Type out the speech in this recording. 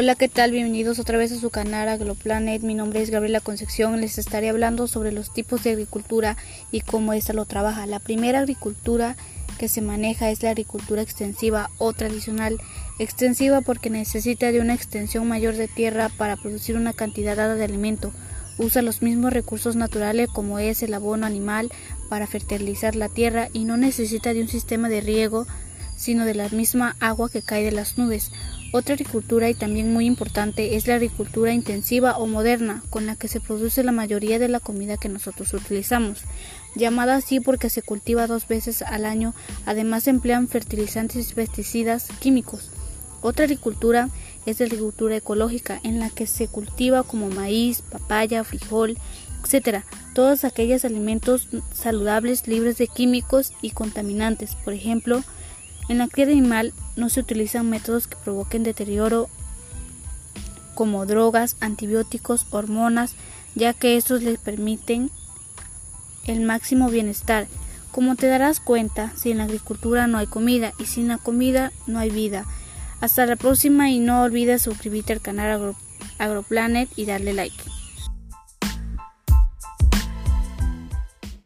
Hola, ¿qué tal? Bienvenidos otra vez a su canal AgroPlanet. Mi nombre es Gabriela Concepción. Les estaré hablando sobre los tipos de agricultura y cómo ésta lo trabaja. La primera agricultura que se maneja es la agricultura extensiva o tradicional. Extensiva porque necesita de una extensión mayor de tierra para producir una cantidad dada de alimento. Usa los mismos recursos naturales como es el abono animal para fertilizar la tierra y no necesita de un sistema de riego sino de la misma agua que cae de las nubes. Otra agricultura y también muy importante es la agricultura intensiva o moderna, con la que se produce la mayoría de la comida que nosotros utilizamos, llamada así porque se cultiva dos veces al año, además se emplean fertilizantes y pesticidas químicos. Otra agricultura es la agricultura ecológica, en la que se cultiva como maíz, papaya, frijol, etc. Todos aquellos alimentos saludables libres de químicos y contaminantes, por ejemplo, en la cría animal no se utilizan métodos que provoquen deterioro como drogas, antibióticos, hormonas, ya que estos les permiten el máximo bienestar. Como te darás cuenta, sin la agricultura no hay comida y sin la comida no hay vida. Hasta la próxima y no olvides suscribirte al canal AgroPlanet y darle like.